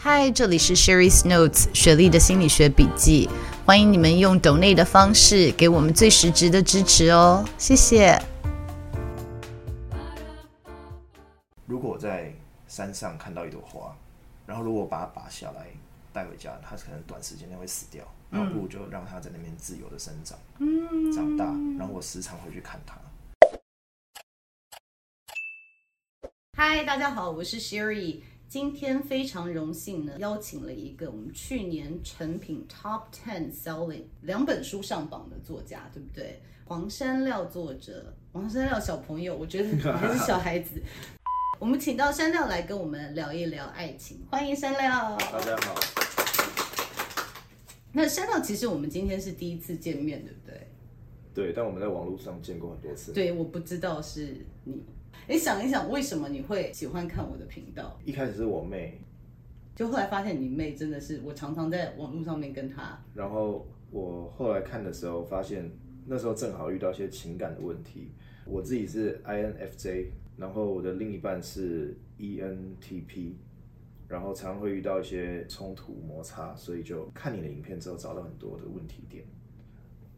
嗨，这里是 Sherry's Notes 雪莉的心理学笔记。欢迎你们用 donate 的方式给我们最实质的支持哦，谢谢。如果我在山上看到一朵花，然后如果把它拔下来带回家，它可能短时间内会死掉，那不如就让它在那边自由的生长，嗯，长大，然后我时常回去看它。嗨，大家好，我是 Sherry。今天非常荣幸呢，邀请了一个我们去年成品 Top Ten Selling 两本书上榜的作家，对不对？黄山料作者，黄山料小朋友，我觉得还是小孩子。我们请到山料来跟我们聊一聊爱情，欢迎山料。大家好。那山料其实我们今天是第一次见面，对不对？对，但我们在网络上见过很多次。对，我不知道是你。你想一想，为什么你会喜欢看我的频道？一开始是我妹，就后来发现你妹真的是我常常在网络上面跟她。然后我后来看的时候，发现那时候正好遇到一些情感的问题。我自己是 INFJ，然后我的另一半是 ENTP，然后常常会遇到一些冲突摩擦，所以就看你的影片之后，找到很多的问题点，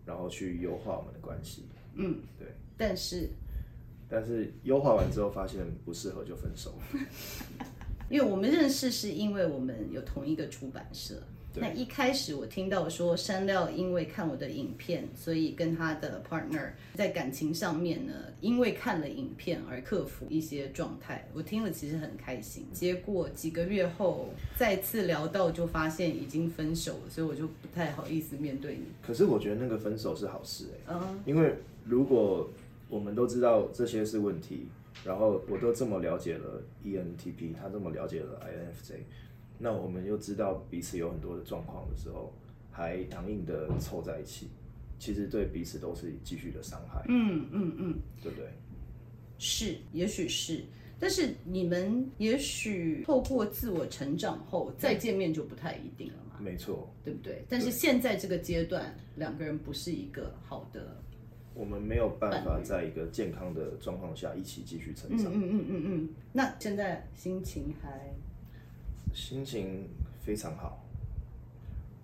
然后去优化我们的关系。嗯，对。但是。但是优化完之后发现不适合就分手，因为我们认识是因为我们有同一个出版社。那一开始我听到说山料因为看我的影片，所以跟他的 partner 在感情上面呢，因为看了影片而克服一些状态。我听了其实很开心。结果几个月后再次聊到，就发现已经分手了，所以我就不太好意思面对你。可是我觉得那个分手是好事哎、欸，嗯，因为如果我们都知道这些是问题，然后我都这么了解了 ENTP，他这么了解了 INFJ，那我们又知道彼此有很多的状况的时候，还强硬的凑在一起，其实对彼此都是继续的伤害。嗯嗯嗯，对不对？是，也许是，但是你们也许透过自我成长后再见面就不太一定了嘛。没错，对不对？但是现在这个阶段，两个人不是一个好的。我们没有办法在一个健康的状况下一起继续成长。嗯嗯嗯嗯嗯。那现在心情还？心情非常好。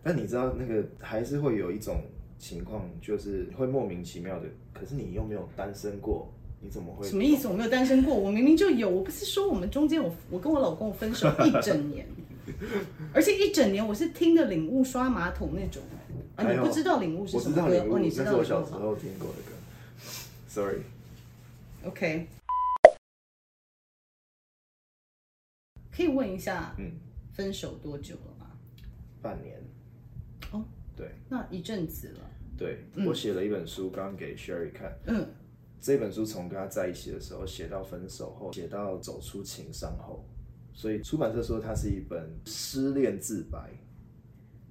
但你知道那个还是会有一种情况，就是会莫名其妙的。可是你又没有单身过，你怎么会？什么意思？我没有单身过，我明明就有。我不是说我们中间我我跟我老公分手一整年，而且一整年我是听的领悟刷马桶那种。啊，你不知道领悟是什么歌？哦，你知道？我小时候听过的歌。Sorry。OK。可以问一下，嗯，分手多久了吗？半年。哦，对。那一阵子了。对，我写了一本书，刚给 Sherry 看。嗯。这本书从跟他在一起的时候写到分手后，写到走出情伤后，所以出版社说它是一本失恋自白。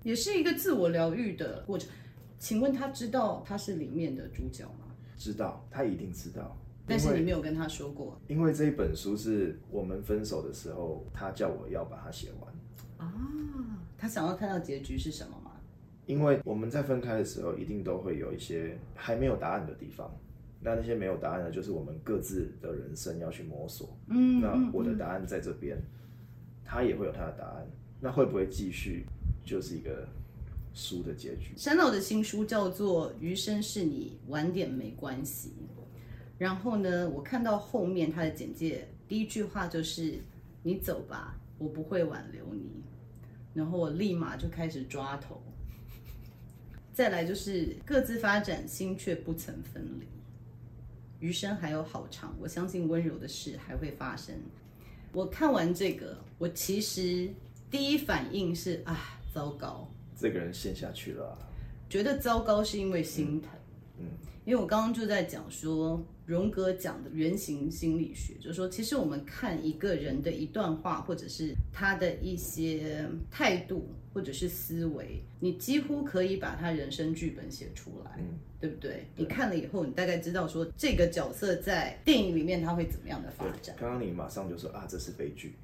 也是一个自我疗愈的过程，请问他知道他是里面的主角吗？知道，他一定知道。但是你没有跟他说过。因为这一本书是我们分手的时候，他叫我要把它写完。啊，他想要看到结局是什么吗？因为我们在分开的时候，一定都会有一些还没有答案的地方。那那些没有答案的，就是我们各自的人生要去摸索。嗯，那我的答案在这边，嗯，他也会有他的答案。那会不会继续？就是一个书的结局。山料的新书叫做《余生是你，晚点没关系》。然后呢，我看到后面他的简介，第一句话就是“你走吧，我不会挽留你”。然后我立马就开始抓头。再来就是各自发展，心却不曾分离。余生还有好长，我相信温柔的事还会发生。我看完这个，我其实第一反应是啊。糟糕，这个人陷下去了啊。觉得糟糕是因为心疼。嗯，因为我刚刚就在讲说，荣格讲的原型心理学，就是说，其实我们看一个人的一段话，或者是他的一些态度，或者是思维，你几乎可以把他人生剧本写出来，嗯，对不对？对。你看了以后，你大概知道说这个角色在电影里面他会怎么样的发展。刚刚你马上就说啊，这是悲剧。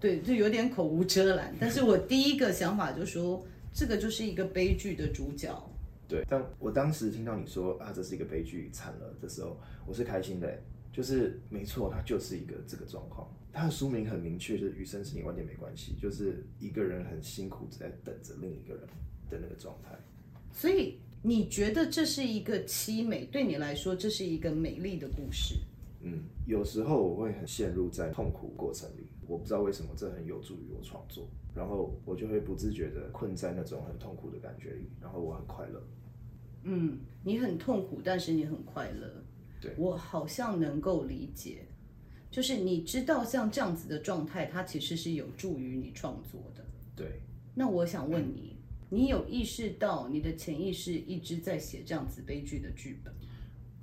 对，就有点口无遮拦。但是我第一个想法就是说，这个就是一个悲剧的主角。对，但我当时听到你说啊，这是一个悲剧，惨了的时候，我是开心的，就是没错，它就是一个这个状况。它的书名很明确，就是“余生是你，完全没关系”，就是一个人很辛苦在等着另一个人的那个状态。所以你觉得这是一个凄美？对你来说，这是一个美丽的故事？嗯，有时候我会很陷入在痛苦过程里，我不知道为什么，这很有助于我创作。然后我就会不自觉的困在那种很痛苦的感觉里，然后我很快乐。嗯，你很痛苦，但是你很快乐。对，我好像能够理解，就是你知道像这样子的状态，它其实是有助于你创作的。对，那我想问你，你有意识到你的潜意识一直在写这样子悲剧的剧本？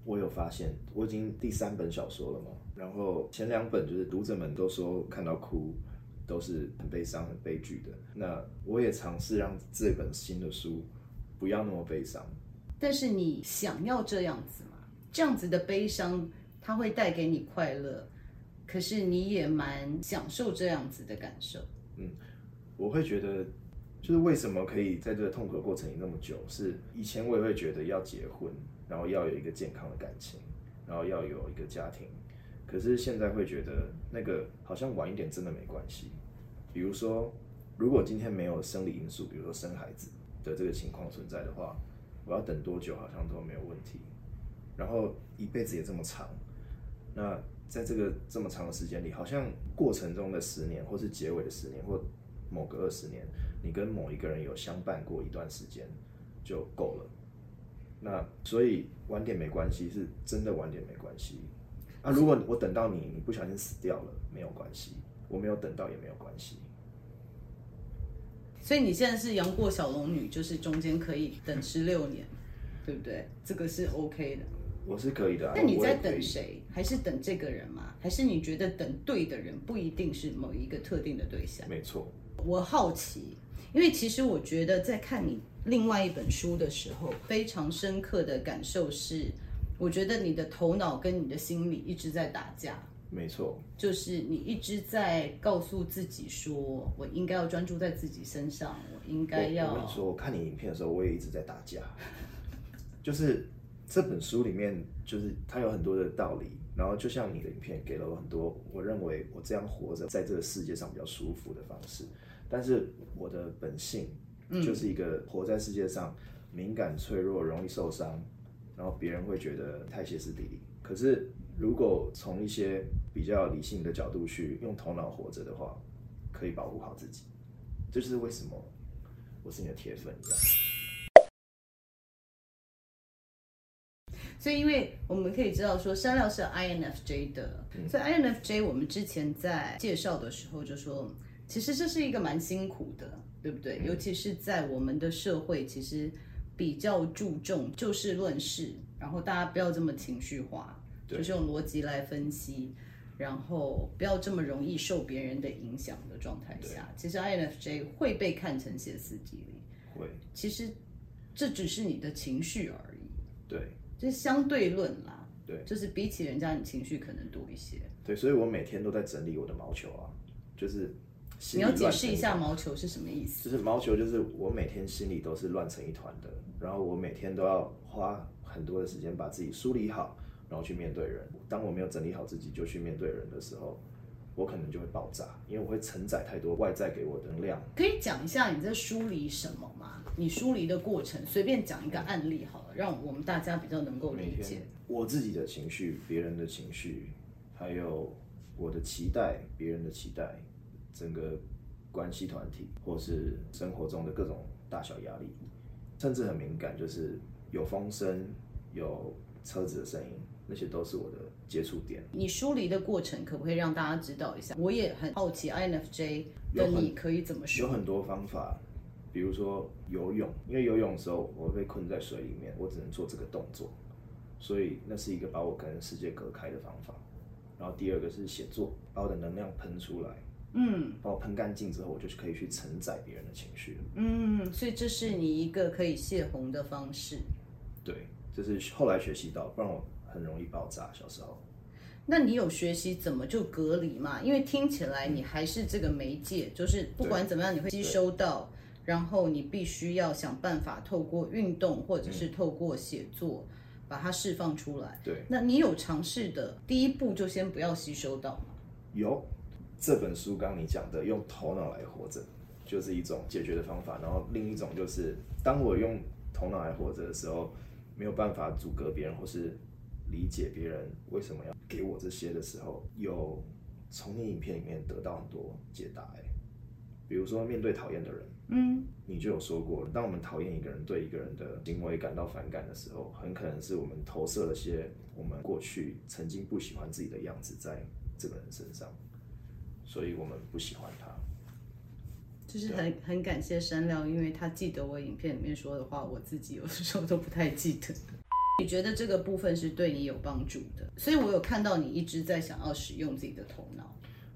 我有发现，我已经第三本小说了嘛，然后前两本就是读者们都说看到哭，都是很悲伤、很悲剧的。那我也尝试让这本新的书不要那么悲伤。但是你想要这样子吗？这样子的悲伤，它会带给你快乐，可是你也蛮享受这样子的感受。嗯，我会觉得，就是为什么可以在这个痛苦的过程里那么久？是以前我也会觉得要结婚，然后要有一个健康的感情，然后要有一个家庭，可是现在会觉得那个好像晚一点真的没关系。比如说，如果今天没有生理因素，比如说生孩子的这个情况存在的话。我要等多久好像都没有问题，然后一辈子也这么长，那在这个这么长的时间里，好像过程中的十年，或是结尾的十年，或某个二十年，你跟某一个人有相伴过一段时间就够了。那所以晚点没关系，是真的晚点没关系。啊，如果我等到你，你不小心死掉了，没有关系，我没有等到也没有关系。所以你现在是杨过小龙女，就是中间可以等十六年，对不对？这个是 OK 的。我是可以的啊。那你在等谁？还是等这个人吗？还是你觉得等对的人不一定是某一个特定的对象？没错。我好奇，因为其实我觉得在看你另外一本书的时候，非常深刻的感受是，我觉得你的头脑跟你的心理一直在打架。没错，就是你一直在告诉自己说，我应该要专注在自己身上，我应该要。我跟你说，我看你影片的时候，我也一直在打架。就是这本书里面，就是它有很多的道理，然后就像你的影片给了我很多，我认为我这样活着在这个世界上比较舒服的方式。但是我的本性就是一个活在世界上敏感、脆弱、容易受伤，然后别人会觉得太歇斯底里。可是。如果从一些比较理性的角度去用头脑活着的话，可以保护好自己。这就是为什么我是你的铁粉一样。所以，因为我们可以知道说，山料是 INFJ 的，嗯，所以 INFJ 我们之前在介绍的时候就说，其实这是一个蛮辛苦的，对不对？嗯，尤其是在我们的社会，其实比较注重就事论事，然后大家不要这么情绪化。就是用逻辑来分析，然后不要这么容易受别人的影响的状态下，其实 INFJ 会被看成歇斯底里。会，其实这只是你的情绪而已。对，就是相对论啦。对，就是比起人家，你情绪可能多一些。对，所以我每天都在整理我的毛球啊，就是你要解释一下毛球是什么意思？就是毛球，就是我每天心里都是乱成一团的，然后我每天都要花很多的时间把自己梳理好。然后去面对人。当我没有整理好自己就去面对人的时候，我可能就会爆炸，因为我会承载太多外在给我的能量。可以讲一下你在梳理什么吗？你梳理的过程，随便讲一个案例好了，让我们大家比较能够理解。我自己的情绪、别人的情绪，还有我的期待、别人的期待，整个关系团体，或是生活中的各种大小压力，甚至很敏感，就是有风声、有车子的声音。那些都是我的接触点。你疏离的过程可不可以让大家知道一下？我也很好奇，INFJ 的你可以怎么说？有很多方法，比如说游泳，因为游泳的时候我被困在水里面，我只能做这个动作，所以那是一个把我跟世界隔开的方法。然后第二个是写作，把我的能量喷出来，嗯，把我喷干净之后，我就是可以去承载别人的情绪。嗯，所以这是你一个可以泄洪的方式。对，这是后来学习到，不然我很容易爆炸。小时候，那你有学习怎么就隔离嘛？因为听起来你还是这个媒介，就是不管怎么样，你会吸收到，然后你必须要想办法透过运动或者是透过写作。嗯把它释放出来。对，那你有尝试的第一步就先不要吸收到吗？有，这本书刚你讲的用头脑来活着，就是一种解决的方法。然后另一种就是，当我用头脑来活着的时候，没有办法阻隔别人或是理解别人为什么要给我这些的时候，有从你影片里面得到很多解答。哎，比如说面对讨厌的人。嗯，你就有说过，当我们讨厌一个人，对一个人的行为感到反感的时候，很可能是我们投射了些我们过去曾经不喜欢自己的样子在这个人身上，所以我们不喜欢他。就是很很感谢山料，因为他记得我影片里面说的话，我自己有的时候都不太记得。你觉得这个部分是对你有帮助的，所以我有看到你一直在想要使用自己的头脑。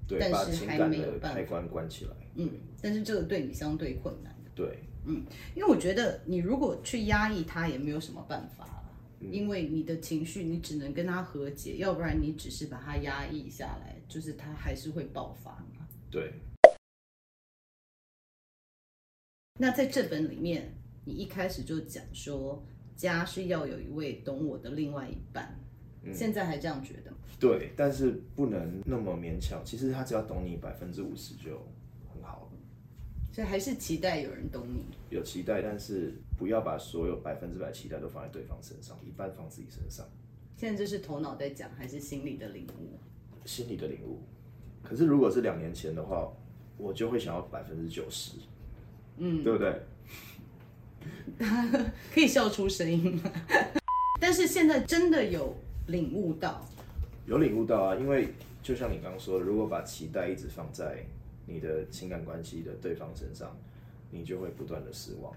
对，但是还没有办法。开关关起来。嗯，但是这个对你相对困难。对，嗯，因为我觉得你如果去压抑它，也没有什么办法，嗯，因为你的情绪，你只能跟他和解，要不然你只是把它压抑下来，就是他还是会爆发嘛。对。那在这本里面，你一开始就讲说，家是要有一位懂我的另外一半。嗯，现在还这样觉得吗？对，但是不能那么勉强。其实他只要懂你百分之五十就。所以还是期待有人懂你。有期待，但是不要把所有百分之百期待都放在对方身上，一半放自己身上。现在这是头脑在讲，还是心里的领悟？心里的领悟。可是如果是两年前的话，我就会想要百分之九十。嗯，对不对？可以笑出声音吗？但是现在真的有。领悟到，有领悟到啊！因为就像你刚刚说的，如果把期待一直放在你的情感关系的对方身上，你就会不断的失望。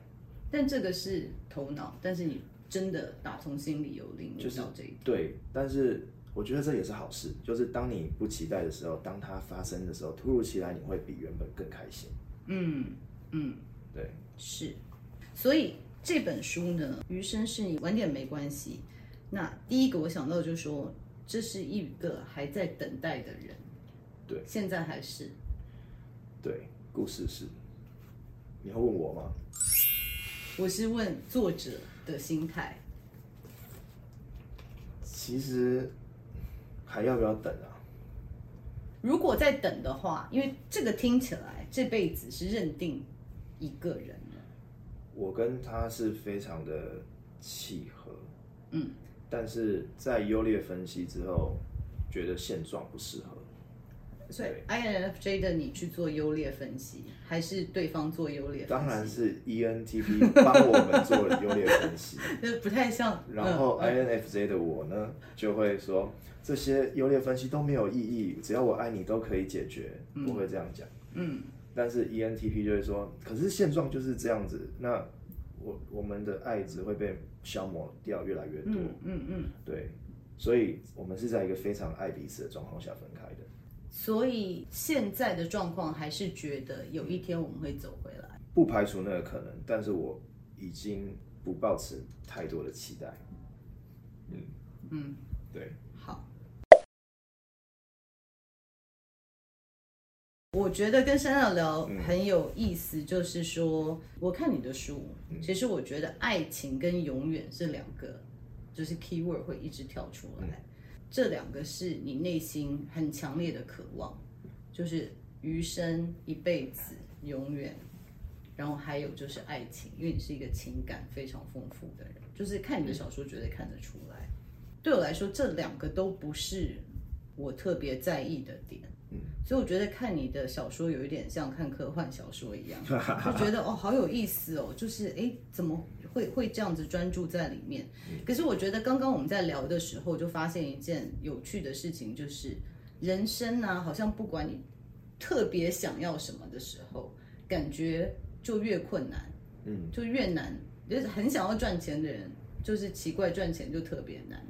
但这个是头脑，但是你真的打从心里有领悟到这一点。就是，对，但是我觉得这也是好事。就是当你不期待的时候，当它发生的时候，突如其来，你会比原本更开心。嗯嗯，对，是。所以这本书呢，余生是你晚点没关系。那第一个我想到就是说，这是一个还在等待的人，对，现在还是，对，故事是，你要问我吗？我是问作者的心态。其实还要不要等啊？如果再等的话，因为这个听起来这辈子是认定一个人了，我跟他是非常的契合，嗯。但是在优劣分析之后，觉得现状不适合。所以 INFJ 的你去做优劣分析，还是对方做优劣分析？当然是 ENTP 帮我们做优劣分析。那不太像。然后 INFJ 的我呢，就会说这些优劣分析都没有意义，只要我爱你都可以解决，不会这样讲。嗯。但是 ENTP 就会说，可是现状就是这样子，那我我们的爱只会被。消磨掉越来越多，嗯嗯，嗯，对，所以我们是在一个非常爱彼此的状况下分开的。所以现在的状况还是觉得有一天我们会走回来，不排除那个可能，但是我已经不抱持太多的期待。嗯。嗯，对。好。我觉得跟山料聊很有意思，就是说，嗯、我看你的书，其实我觉得爱情跟永远是两个，就是 keyword 会一直跳出来，嗯、这两个是你内心很强烈的渴望，就是余生、一辈子、永远，然后还有就是爱情，因为你是一个情感非常丰富的人，就是看你的小说绝对看得出来。对我来说，这两个都不是我特别在意的点。所以我觉得看你的小说有一点像看科幻小说一样，就觉得哦好有意思哦，就是诶怎么会会这样子专注在里面？可是我觉得刚刚我们在聊的时候就发现一件有趣的事情，就是人生呢、啊、好像不管你特别想要什么的时候，感觉就越困难，嗯，就越难，就是很想要赚钱的人，就是奇怪赚钱就特别难。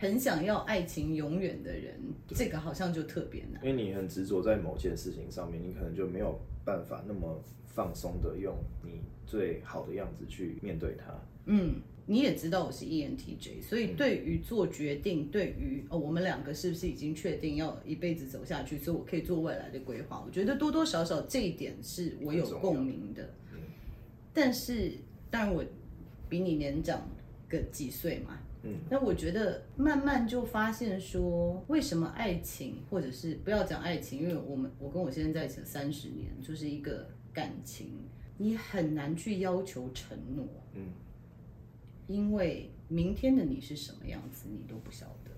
很想要爱情永远的人，这个好像就特别难。因为你很执着在某件事情上面，你可能就没有办法那么放松的用你最好的样子去面对它。嗯，你也知道我是 ENTJ，所以对于做决定，嗯、对于哦，我们两个是不是已经确定要一辈子走下去，所以我可以做未来的规划。我觉得多多少少这一点是我有共鸣的。嗯、但是，当然我比你年长个几岁嘛。嗯，那我觉得慢慢就发现说，为什么爱情，或者是不要讲爱情，因为我们我跟我先生在一起三十年，就是一个感情，你很难去要求承诺，嗯，因为明天的你是什么样子，你都不晓得，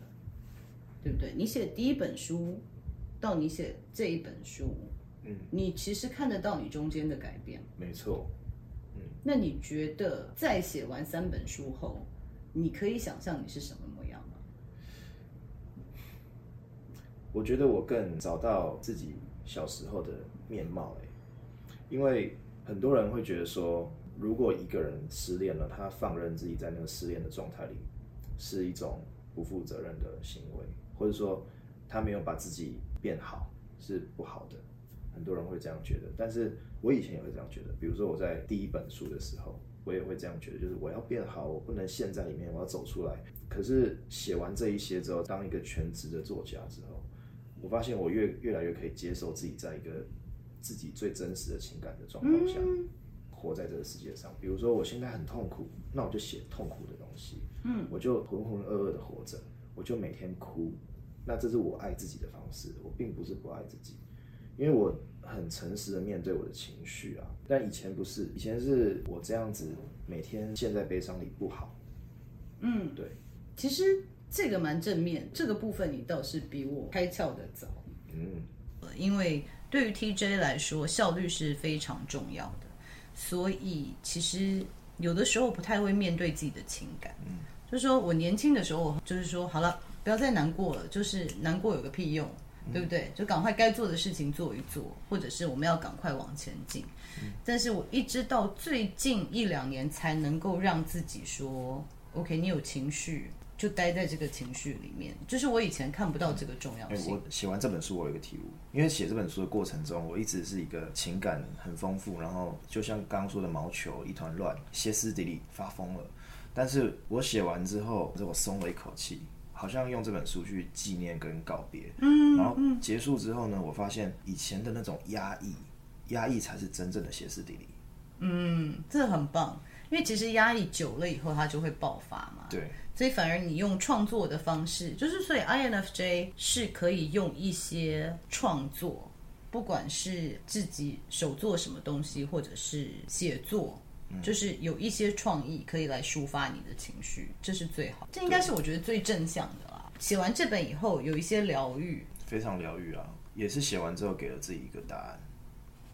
对不对？你写第一本书，到你写这一本书，嗯，你其实看得到你中间的改变，没错，嗯，那你觉得在写完三本书后？你可以想象你是什么模样吗？我觉得我更找到自己小时候的面貌哎，因为很多人会觉得说，如果一个人失恋了，他放任自己在那个失恋的状态里，是一种不负责任的行为，或者说他没有把自己变好是不好的。很多人会这样觉得，但是我以前也会这样觉得。比如说我在第一本书的时候。我也会这样觉得，就是我要变好，我不能陷在里面，我要走出来。可是写完这一些之后，当一个全职的作家之后，我发现我越越来越可以接受自己在一个自己最真实的情感的状况下，活在这个世界上。比如说我现在很痛苦，那我就写痛苦的东西，嗯，我就浑浑噩噩的活着，我就每天哭。那这是我爱自己的方式，我并不是不爱自己，因为我。很诚实的面对我的情绪啊，但以前不是，以前是我这样子每天陷在悲伤里不好。嗯，对。其实这个蛮正面，这个部分你倒是比我开窍的早。嗯，因为对于 TJ 来说，效率是非常重要的，所以其实有的时候不太会面对自己的情感。嗯，就是说我年轻的时候，就是说好了，不要再难过了，就是难过有个屁用。对不对？就赶快该做的事情做一做，或者是我们要赶快往前进。嗯，但是我一直到最近一两年才能够让自己说，OK，你有情绪就待在这个情绪里面。就是我以前看不到这个重要性。我写完这本书，我有一个体悟，因为写这本书的过程中，我一直是一个情感很丰富，然后就像刚刚说的毛球一团乱，歇斯底里发疯了。但是我写完之后，我松了一口气。好像用这本书去纪念跟告别，嗯，然后结束之后呢，我发现以前的那种压抑，压抑才是真正的歇斯底里。嗯，这很棒，因为其实压抑久了以后，它就会爆发嘛。对，所以反而你用创作的方式，就是所以 INFJ 是可以用一些创作，不管是自己手做什么东西，或者是写作。就是有一些创意可以来抒发你的情绪，这是最好。这应该是我觉得最正向的啦。写完这本以后，有一些疗愈，非常疗愈啊！也是写完之后给了自己一个答案，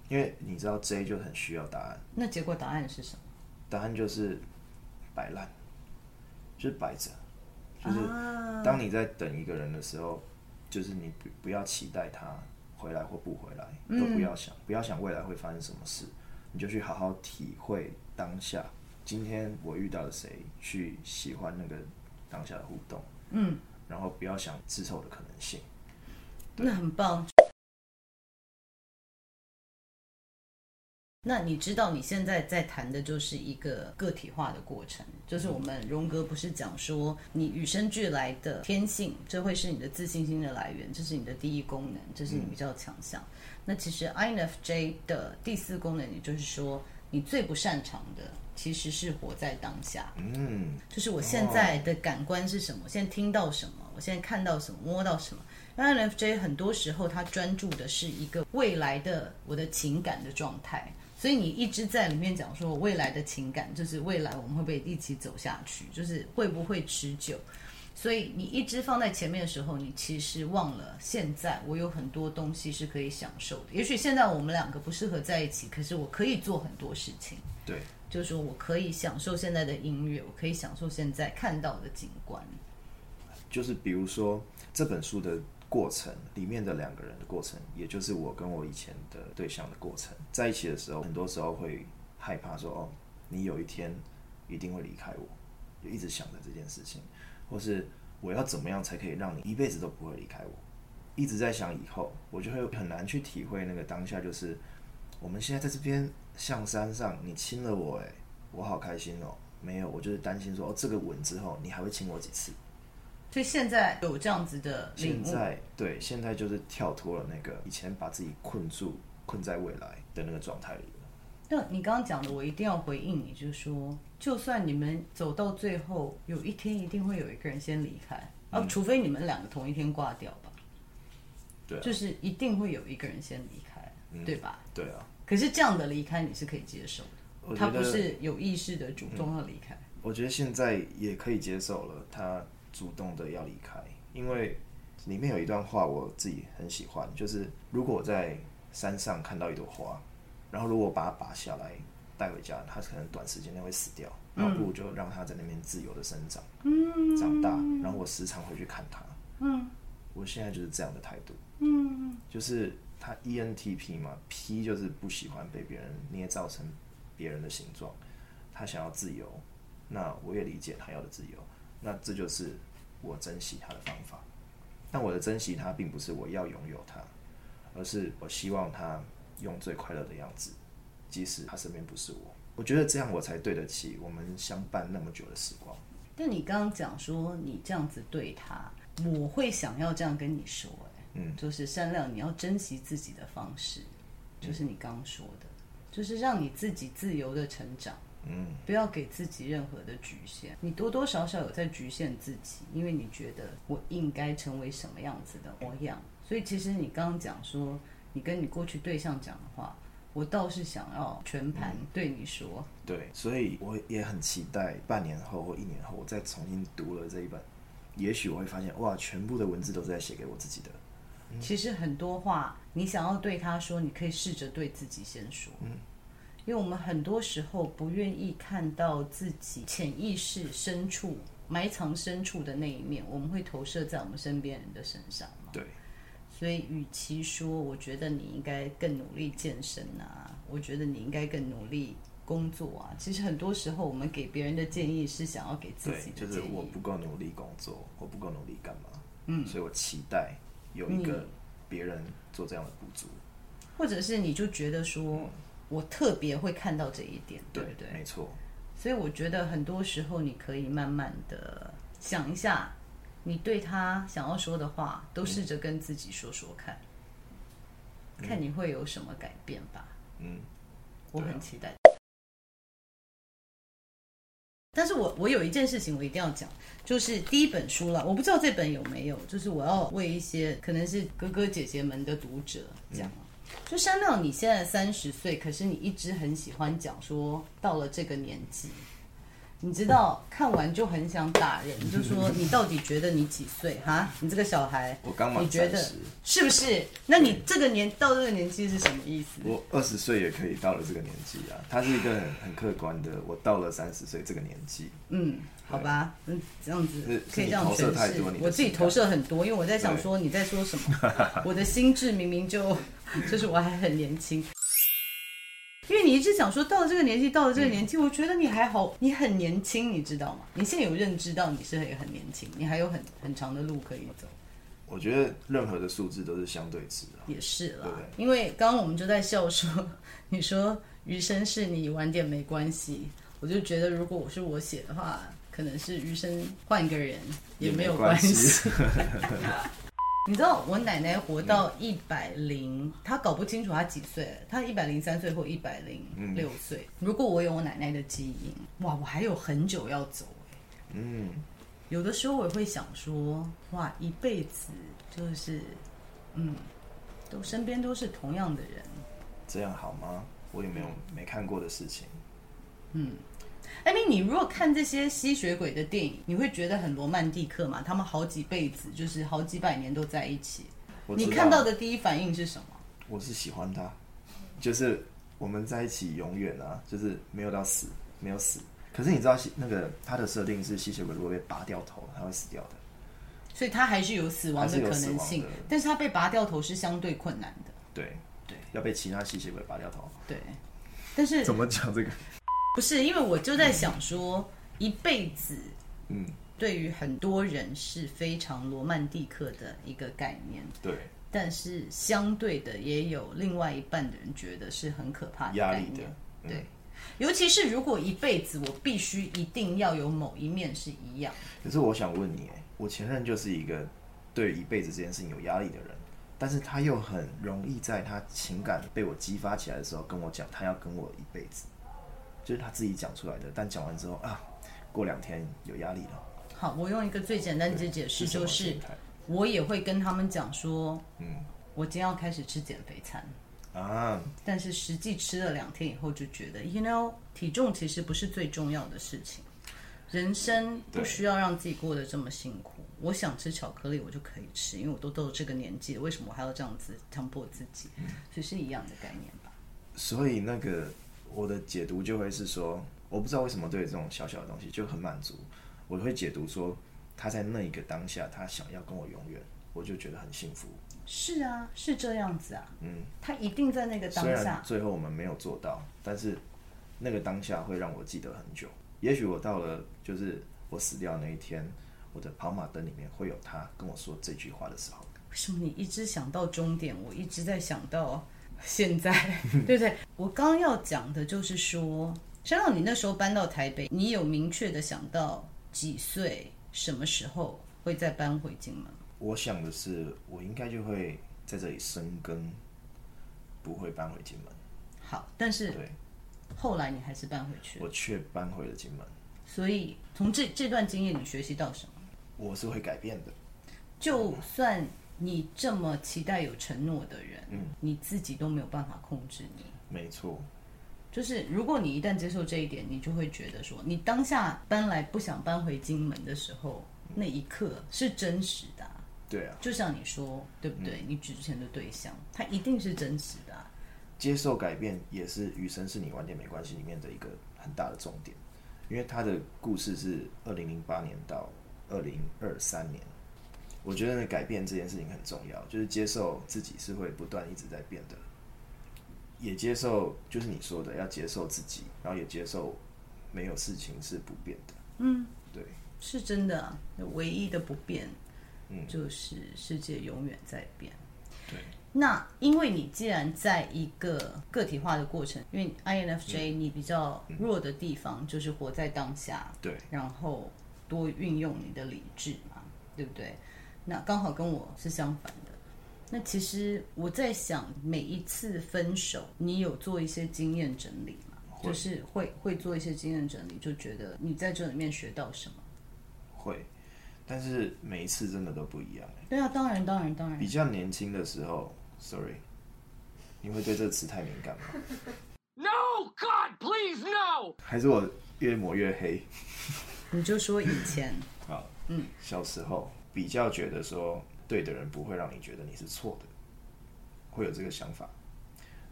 因为你知道 J 就很需要答案。那结果答案是什么？答案就是摆烂，就是摆着，就是当你在等一个人的时候，就是你不不要期待他回来或不回来，都不要想，不要想未来会发生什么事。你就去好好体会当下，今天我遇到了谁，去喜欢那个当下的互动，嗯，然后不要想之后的可能性，那很棒。那你知道你现在在谈的就是一个个体化的过程，就是我们荣格不是讲说你与生俱来的天性，这会是你的自信心的来源，这是你的第一功能，这是你比较强项。嗯那其实 INFJ 的第四功能，也就是说，你最不擅长的其实是活在当下。嗯，就是我现在的感官是什么？我现在听到什么？我现在看到什么？摸到什么？INFJ 很多时候他专注的是一个未来的我的情感的状态，所以你一直在里面讲说，未来的情感就是未来我们会不会一起走下去？就是会不会持久？所以你一直放在前面的时候，你其实忘了现在我有很多东西是可以享受的。也许现在我们两个不适合在一起，可是我可以做很多事情。对，就是说我可以享受现在的音乐，我可以享受现在看到的景观。就是比如说这本书的过程里面的两个人的过程，也就是我跟我以前的对象的过程，在一起的时候，很多时候会害怕说哦，你有一天一定会离开我，就一直想着这件事情，或是我要怎么样才可以让你一辈子都不会离开我，一直在想以后，我就会很难去体会那个当下，就是我们现在在这边象山上，你亲了我，哎，我好开心哦。没有，我就是担心说，哦，这个吻之后你还会亲我几次？所以现在有这样子的领悟。现在对，现在就是跳脱了那个以前把自己困住、困在未来的那个状态里了。那你刚刚讲的，我一定要回应你，就是说，就算你们走到最后，有一天一定会有一个人先离开，啊，除非你们两个同一天挂掉吧？对啊，就是一定会有一个人先离开，对吧？对啊。可是这样的离开你是可以接受的。他不是有意识的主动要离开，嗯。我觉得现在也可以接受了，他主动的要离开，因为里面有一段话我自己很喜欢，就是如果我在山上看到一朵花，然后如果把它拔下来带回家，它可能短时间内会死掉，那不如就让它在那边自由的生长，嗯，长大，然后我时常回去看它，嗯，我现在就是这样的态度，嗯，就是他 ENTP 嘛，P 就是不喜欢被别人捏造成。别人的形状，他想要自由，那我也理解他要的自由，那这就是我珍惜他的方法。但我的珍惜他，并不是我要拥有他，而是我希望他用最快乐的样子，即使他身边不是我。我觉得这样我才对得起我们相伴那么久的时光。但你刚刚讲说你这样子对他，我会想要这样跟你说，嗯，就是善良，你要珍惜自己的方式，就是你刚刚说的。就是让你自己自由的成长，嗯，不要给自己任何的局限。你多多少少有在局限自己，因为你觉得我应该成为什么样子的模样。所以其实你刚刚讲说，你跟你过去对象讲的话，我倒是想要全盘对你说。嗯，对，所以我也很期待半年后或一年后，我再重新读了这一本，也许我会发现，哇，全部的文字都是在写给我自己的。其实很多话，你想要对他说，你可以试着对自己先说。嗯，因为我们很多时候不愿意看到自己潜意识深处埋藏深处的那一面，我们会投射在我们身边人的身上嘛。对。所以，与其说我觉得你应该更努力健身啊，我觉得你应该更努力工作啊，其实很多时候我们给别人的建议是想要给自己的。就是我不够努力工作，我不够努力干嘛？嗯，所以我期待。有一个别人做这样的补足，或者是你就觉得说，嗯、我特别会看到这一点，对不对？没错。所以我觉得很多时候你可以慢慢的想一下，你对他想要说的话，都试着跟自己说说看，嗯、看你会有什么改变吧。嗯，我很期待。但是我我有一件事情我一定要讲，就是第一本书了，我不知道这本有没有，就是我要为一些可能是哥哥姐姐们的读者讲，嗯、就山料你现在三十岁，可是你一直很喜欢讲说到了这个年纪。你知道看完就很想打人，就说你到底觉得你几岁哈？你这个小孩，我刚满你觉得是不是？那你这个年到这个年纪是什么意思？我二十岁也可以到了这个年纪啊，他是一个很很客观的。我到了三十岁这个年纪，嗯，好吧，嗯，这样子可以这样诠释。我自己投射很多，因为我在想说 你在说什么？我的心智明明就 就是我还很年轻。因为你一直讲说到了这个年纪，到了这个年纪，嗯、我觉得你还好，你很年轻，你知道吗？你现在有认知到你是很很年轻，你还有很很长的路可以走。我觉得任何的数字都是相对值的，也是了。对因为刚刚我们就在笑说，你说余生是你晚点没关系，我就觉得如果我是我写的话，可能是余生换一个人也没有关系。你知道我奶奶活到一百零，她搞不清楚她几岁，她一百零三岁或一百零六岁。嗯、如果我有我奶奶的基因，哇，我还有很久要走。嗯，有的时候我会想说，哇，一辈子就是，嗯，都身边都是同样的人，这样好吗？我有没有没看过的事情？嗯。艾米，你如果看这些吸血鬼的电影，你会觉得很罗曼蒂克嘛？他们好几辈子，就是好几百年都在一起。你看到的第一反应是什么？我是喜欢他，就是我们在一起永远啊，就是没有到死，没有死。可是你知道，那个他的设定是吸血鬼如果被拔掉头，他会死掉的，所以他还是有死亡的可能性。但是他被拔掉头是相对困难的。对对，要被其他吸血鬼拔掉头。对，但是怎么讲这个？不是，因为我就在想说，嗯、一辈子，嗯，对于很多人是非常罗曼蒂克的一个概念，对。但是相对的，也有另外一半的人觉得是很可怕压力的，嗯、对。尤其是如果一辈子我必须一定要有某一面是一样。可是我想问你，我前任就是一个对一辈子这件事情有压力的人，但是他又很容易在他情感被我激发起来的时候跟我讲，他要跟我一辈子，就是他自己讲出来的。但讲完之后啊，过两天有压力了。好，我用一个最简单的解释，就是我也会跟他们讲说，嗯，我今天要开始吃减肥餐。啊！但是实际吃了两天以后，就觉得，you know，体重其实不是最重要的事情。人生不需要让自己过得这么辛苦。我想吃巧克力，我就可以吃，因为我都到了这个年纪了，为什么我还要这样子强迫自己？所以是一样的概念吧。所以那个我的解读就会是说，我不知道为什么对这种小小的东西就很满足。我会解读说，他在那一个当下，他想要跟我永远，我就觉得很幸福。是啊，是这样子啊。嗯，他一定在那个当下。最后我们没有做到，但是那个当下会让我记得很久。也许我到了，就是我死掉那一天，我的跑马灯里面会有他跟我说这句话的时候。为什么你一直想到终点？我一直在想到现在，对不对？我刚要讲的就是说，像让你那时候搬到台北，你有明确的想到几岁、什么时候会再搬回金门？我想的是，我应该就会在这里生根，不会搬回金门。好，但是对，后来你还是搬回去了。我却搬回了金门。所以从这这段经验，你学习到什么？我是会改变的。就算你这么期待有承诺的人，嗯，你自己都没有办法控制你。没错。就是如果你一旦接受这一点，你就会觉得说，你当下搬来不想搬回金门的时候，那一刻是真实的。对啊，就像你说，对不对？嗯、你之前的对象，他一定是真实的、啊。接受改变也是《余生是你晚点没关系》里面的一个很大的重点，因为他的故事是二零零八年到二零二三年。我觉得改变这件事情很重要，就是接受自己是会不断一直在变的，也接受就是你说的要接受自己，然后也接受没有事情是不变的。嗯，对，是真的、啊，唯一的不变。嗯，就是世界永远在变。对，那因为你既然在一个个体化的过程，因为 INFJ 你比较弱的地方就是活在当下，对，然后多运用你的理智嘛，对不对？那刚好跟我是相反的。那其实我在想，每一次分手，你有做一些经验整理吗？就是会会做一些经验整理，就觉得你在这里面学到什么？会。但是每一次真的都不一样。对啊，当然，当然，当然。比较年轻的时候，sorry，你会对这个词太敏感吗？No God, please no。还是我越抹越黑？你就说以前 好，嗯，小时候比较觉得说，对的人不会让你觉得你是错的，会有这个想法。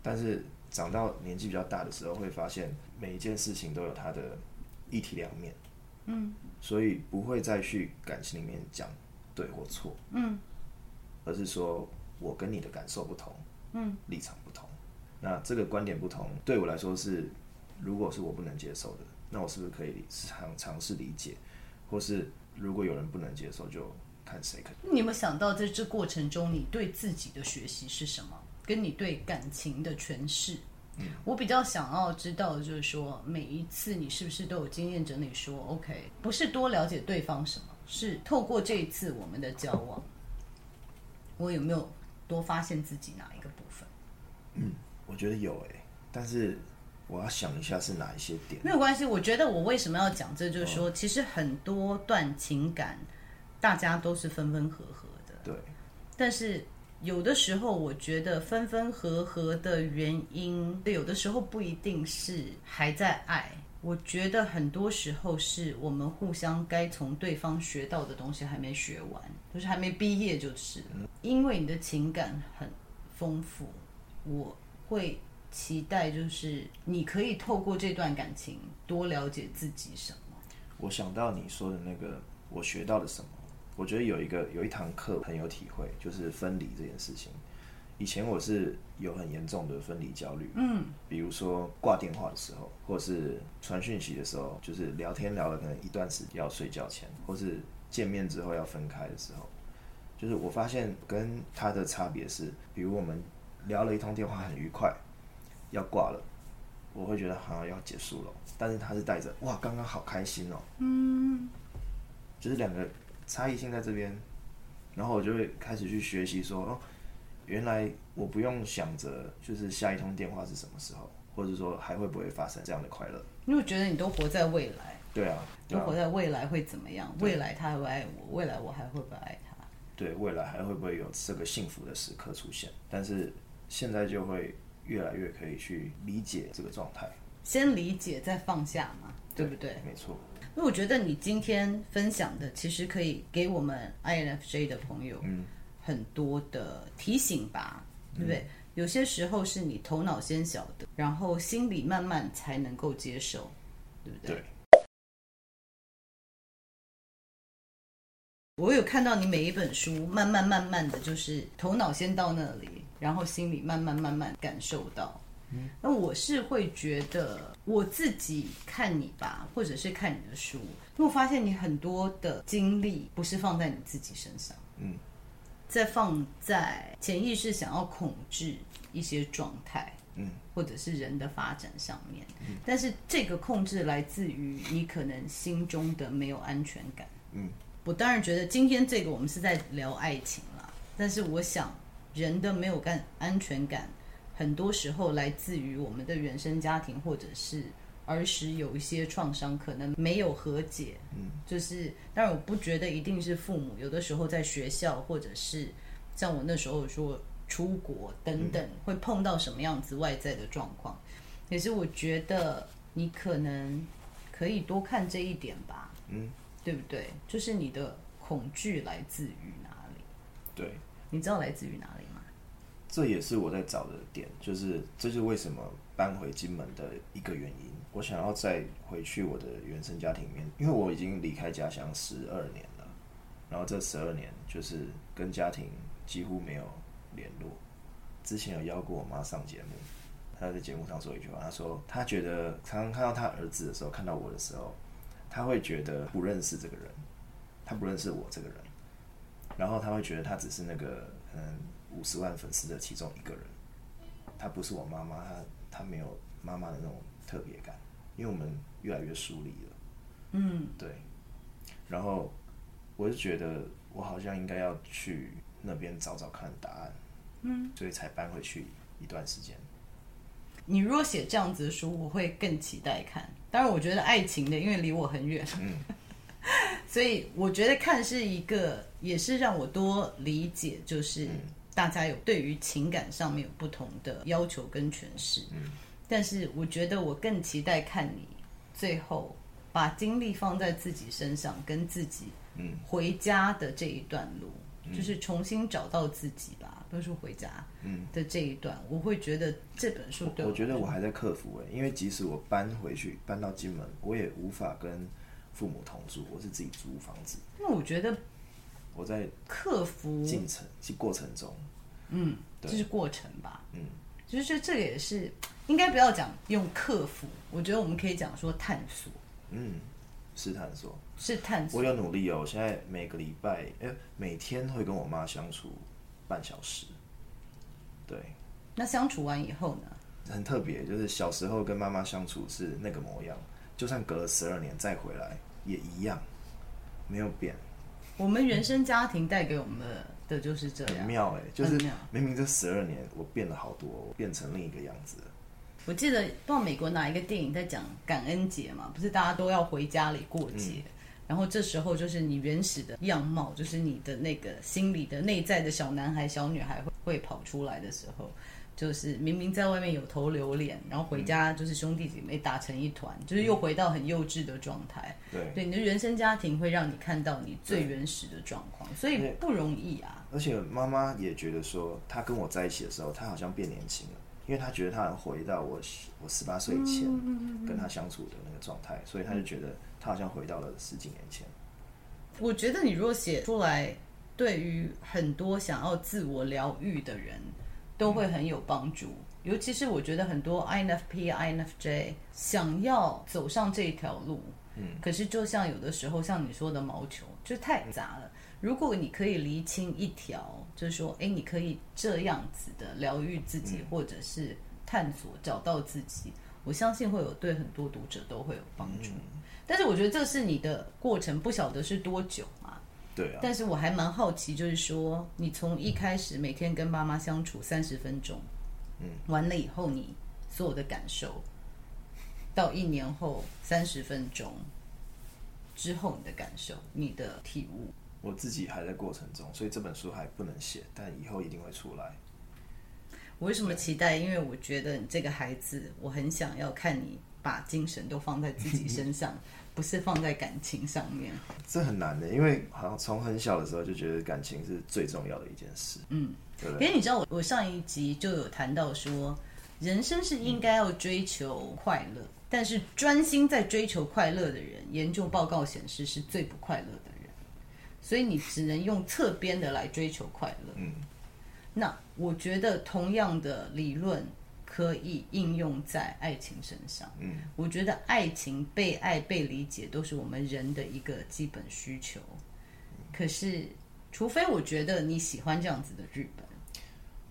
但是长到年纪比较大的时候，会发现每一件事情都有它的一体两面。嗯。所以不会再去感情里面讲对或错，嗯，而是说我跟你的感受不同，嗯，立场不同，那这个观点不同对我来说是，如果是我不能接受的，那我是不是可以尝尝试理解，或是如果有人不能接受，就看谁可。你有没有想到在这过程中，你对自己的学习是什么？跟你对感情的诠释？嗯，我比较想要知道的就是说，每一次你是不是都有经验整理说，OK，不是多了解对方什么，是透过这一次我们的交往，我有没有多发现自己哪一个部分？嗯，我觉得有诶，但是我要想一下是哪一些点。没有关系，我觉得我为什么要讲这，就是说，其实很多段情感，大家都是分分合合的，对，但是。有的时候，我觉得分分合合的原因，有的时候不一定是还在爱。我觉得很多时候是我们互相该从对方学到的东西还没学完，就是还没毕业就是。因为你的情感很丰富，我会期待就是你可以透过这段感情多了解自己什么。我想到你说的那个，我学到了什么？我觉得有一个有一堂课很有体会，就是分离这件事情。以前我是有很严重的分离焦虑，嗯，比如说挂电话的时候，或是传讯息的时候，就是聊天聊了可能一段时间要睡觉前，或是见面之后要分开的时候，就是我发现跟他的差别是，比如我们聊了一通电话很愉快，要挂了，我会觉得好像要结束了，但是他是带着哇，刚刚好开心哦，嗯，就是两个差异性在这边，然后我就会开始去学习说哦。原来我不用想着就是下一通电话是什么时候，或者说还会不会发生这样的快乐，因为我觉得你都活在未来。对啊，都活在未来会怎么样？未来他还会爱我，未来我还会不会爱他？对，未来还会不会有这个幸福的时刻出现？但是现在就会越来越可以去理解这个状态，先理解再放下嘛，对，不对？没错。因为我觉得你今天分享的其实可以给我们 INFJ 的朋友，嗯。很多的提醒吧，对不对？嗯、有些时候是你头脑先晓得，然后心里慢慢才能够接受，对不对？对。我有看到你每一本书，慢慢慢慢的就是头脑先到那里，然后心里慢慢慢慢感受到。嗯，那我是会觉得我自己看你吧，或者是看你的书，因为我发现你很多的精力不是放在你自己身上，嗯。在放在潜意识想要控制一些状态，嗯，或者是人的发展上面，嗯，但是这个控制来自于你可能心中的没有安全感，嗯，我当然觉得今天这个我们是在聊爱情啦，但是我想人的没有干安全感，很多时候来自于我们的原生家庭或者是。儿时有一些创伤，可能没有和解，嗯，就是当然我不觉得一定是父母，有的时候在学校或者是像我那时候说出国等等，会碰到什么样子外在的状况。可是我觉得你可能可以多看这一点吧，嗯，对不对？就是你的恐惧来自于哪里？对，你知道来自于哪里吗？这也是我在找的点，就是这就是为什么搬回金门的一个原因。我想要再回去我的原生家庭里面，因为我已经离开家乡十二年了，然后这十二年就是跟家庭几乎没有联络。之前有邀过我妈上节目，她在节目上说一句话，她说她觉得常常看到她儿子的时候，看到我的时候，她会觉得不认识这个人，她不认识我这个人，然后她会觉得她只是那个嗯五十万粉丝的其中一个人，她不是我妈妈，她她没有妈妈的那种特别感。因为我们越来越疏离了，嗯，对，然后我就觉得我好像应该要去那边找找看答案，嗯，所以才搬回去一段时间。你如果写这样子的书，我会更期待看。当然，我觉得爱情的，因为离我很远，嗯，所以我觉得看是一个，也是让我多理解，就是大家有对于情感上面有不同的要求跟诠释，嗯。但是我觉得我更期待看你最后把精力放在自己身上，跟自己嗯回家的这一段路，嗯、就是重新找到自己吧。不是回家嗯的这一段，嗯、我会觉得这本书对我，我觉得我还在克服哎，因为即使我搬回去搬到金门，我也无法跟父母同住，我是自己租房子。因为我觉得我在克服进程是过程中，嗯，这对是过程吧，嗯，就是这个也是。应该不要讲用克服，我觉得我们可以讲说探索。嗯，是探索，是探索。我有努力哦，我现在每个礼拜，哎，每天会跟我妈相处半小时。对。那相处完以后呢？很特别，就是小时候跟妈妈相处是那个模样，就算隔了十二年再回来也一样，没有变。我们原生家庭带给我们的。的就是这样，很妙哎，就是明明这十二年我变了好多，我变成另一个样子了。我记得不知道美国哪一个电影在讲感恩节嘛，不是大家都要回家里过节，嗯、然后这时候就是你原始的样貌，就是你的那个心里的内在的小男孩、小女孩会会跑出来的时候。就是明明在外面有头有脸，然后回家就是兄弟姐妹打成一团，嗯、就是又回到很幼稚的状态。对，对，你的原生家庭会让你看到你最原始的状况，所以不容易啊。而且妈妈也觉得说，她跟我在一起的时候，她好像变年轻了，因为她觉得她能回到我我十八岁以前跟她相处的那个状态，所以她就觉得她好像回到了十几年前。我觉得你如果写出来，对于很多想要自我疗愈的人。都会很有帮助。尤其是我觉得很多 INFP、INFJ 想要走上这一条路，嗯，可是就像有的时候像你说的毛球，就太杂了。如果你可以厘清一条，就是说，哎，你可以这样子的疗愈自己，或者是探索找到自己，我相信会有对很多读者都会有帮助。但是我觉得这是你的过程，不晓得是多久嘛？对啊。但是我还蛮好奇，就是说，你从一开始每天跟妈妈相处三十分钟。嗯，完了以后你所有的感受，到一年后三十分钟之后你的感受，你的体悟，我自己还在过程中，所以这本书还不能写，但以后一定会出来。我为什么期待？因为我觉得你这个孩子，我很想要看你把精神都放在自己身上，不是放在感情上面。这很难的，因为好像从很小的时候就觉得感情是最重要的一件事。嗯。对因为你知道我，我上一集就有谈到说，人生是应该要追求快乐，但是专心在追求快乐的人，研究报告显示是最不快乐的人。所以你只能用侧边的来追求快乐。嗯，那我觉得同样的理论可以应用在爱情身上。嗯，我觉得爱情、被爱、被理解都是我们人的一个基本需求。可是，除非我觉得你喜欢这样子的剧本。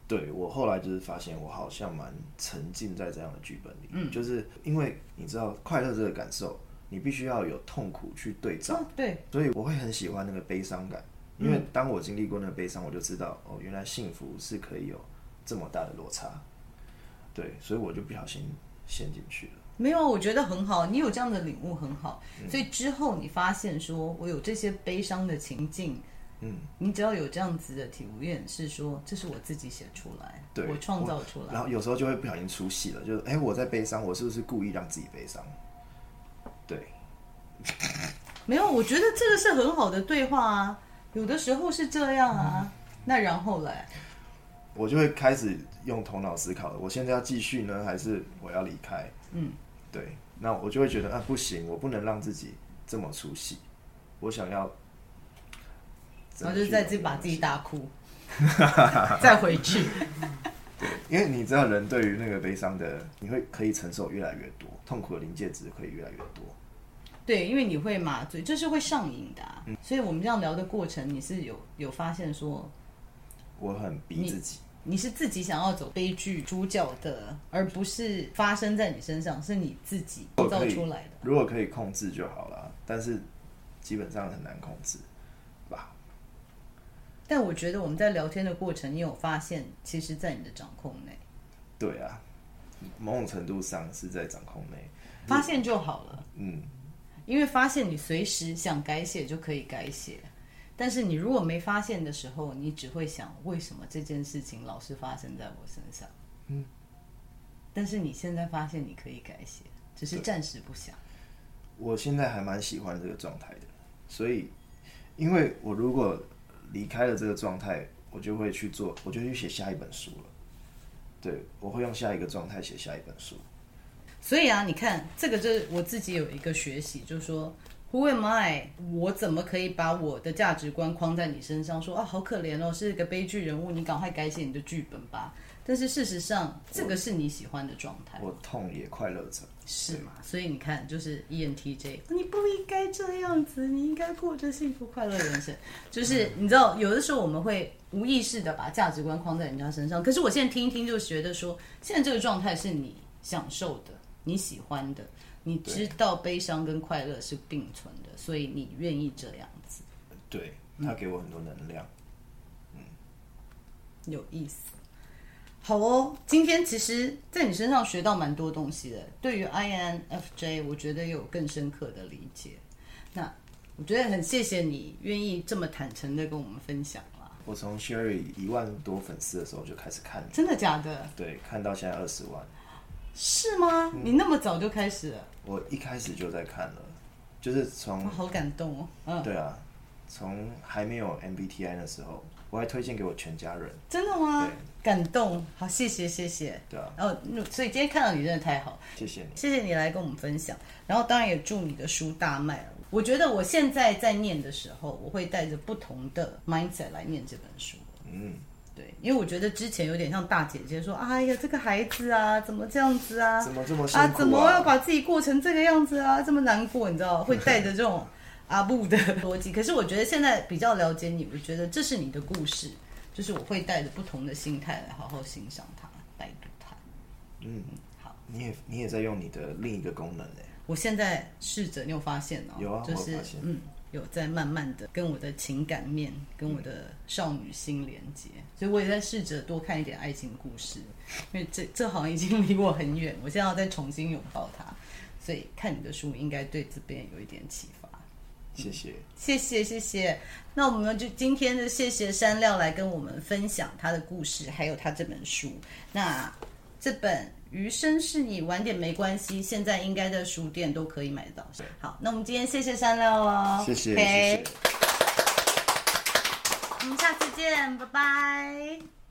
对，我后来就是发现，我好像蛮沉浸在这样的剧本里，嗯，就是因为你知道快乐这个感受，你必须要有痛苦去对照，哦，对，所以我会很喜欢那个悲伤感，因为当我经历过那个悲伤，我就知道哦，原来幸福是可以有这么大的落差，对，所以我就不小心陷进去了。没有，我觉得很好，你有这样的领悟很好，所以之后你发现说我有这些悲伤的情境。嗯，你只要有这样子的体验，是说这是我自己写出来，对，我创造出来。然后有时候就会不小心出戏了，就是哎，我在悲伤，我是不是故意让自己悲伤？对，没有，我觉得这个是很好的对话啊。有的时候是这样啊，嗯、那然后嘞，我就会开始用头脑思考了。我现在要继续呢，还是我要离开？嗯，对，那我就会觉得啊，不行，我不能让自己这么出戏，我想要。然后就再自己把自己打哭，再回去。对，因为你知道，人对于那个悲伤的，你会可以承受越来越多，痛苦的临界值可以越来越多。对，因为你会麻醉，就是会上瘾的、啊。嗯、所以我们这样聊的过程，你是有有发现说，我很逼自己你，是自己想要走悲剧主角的，而不是发生在你身上，是你自己造出来的。如果可以控制就好了，但是基本上很难控制吧。但我觉得我们在聊天的过程，你有发现，其实，在你的掌控内。对啊，某种程度上是在掌控内。发现就好了。嗯，因为发现你随时想改写就可以改写，但是你如果没发现的时候，你只会想为什么这件事情老是发生在我身上。嗯。但是你现在发现你可以改写，只是暂时不想。我现在还蛮喜欢这个状态的，所以，因为我如果。离开了这个状态，我就会去做，我就去写下一本书了。对，我会用下一个状态写下一本书。所以啊，你看这个，就是我自己有一个学习，就是说，Who am I？我怎么可以把我的价值观框在你身上？说啊，好可怜哦，是一个悲剧人物，你赶快改写你的剧本吧。但是事实上，这个是你喜欢的状态。我痛也快乐着，是吗？所以你看，就是 ENTJ，你不应该这样子，你应该过着幸福快乐人生。就是你知道，有的时候我们会无意识的把价值观框在人家身上。可是我现在听一听，就觉得说，现在这个状态是你享受的，你喜欢的，你知道悲伤跟快乐是并存的，所以你愿意这样子。对，他给我很多能量，嗯，有意思。好哦，今天其实在你身上学到蛮多东西的。对于 INFJ，我觉得有更深刻的理解。那我觉得很谢谢你愿意这么坦诚的跟我们分享啦。我从 Sherry 一万多粉丝的时候就开始看，真的假的？对，看到现在二十万。是吗？嗯，你那么早就开始了？我一开始就在看了，就是从……好感动哦。嗯，对啊，从还没有 MBTI 的时候。我还推荐给我全家人，真的吗？对感动，好，谢谢，谢谢。对啊，然后所以今天看到你真的太好，谢谢你，谢谢你来跟我们分享。然后当然也祝你的书大卖。我觉得我现在在念的时候，我会带着不同的 mindset 来念这本书。嗯，对，因为我觉得之前有点像大姐姐说：“哎呀，这个孩子啊，怎么这样子啊？怎么这么啊？怎么要把自己过成这个样子啊？这么难过，你知道？会带着这种 阿布的逻辑。可是我觉得现在比较了解你，我觉得这是你的故事，就是我会带着不同的心态来好好欣赏它，带读它。嗯，好，你也你也在用你的另一个功能嘞。我现在试着，你有发现哦？有啊，就是嗯。有在慢慢的跟我的情感面，跟我的少女心连接，所以我也在试着多看一点爱情故事，因为这这好像已经离我很远，我现在要再重新拥抱它，所以看你的书应该对这边有一点启发。谢谢，谢谢，谢谢。那我们就今天的谢谢山料来跟我们分享他的故事，还有他这本书。那这本。余生是你，晚点没关系。现在应该在书店都可以买到。好，那我们今天谢谢山料哦，谢谢，okay、谢谢。我们下次见，拜拜。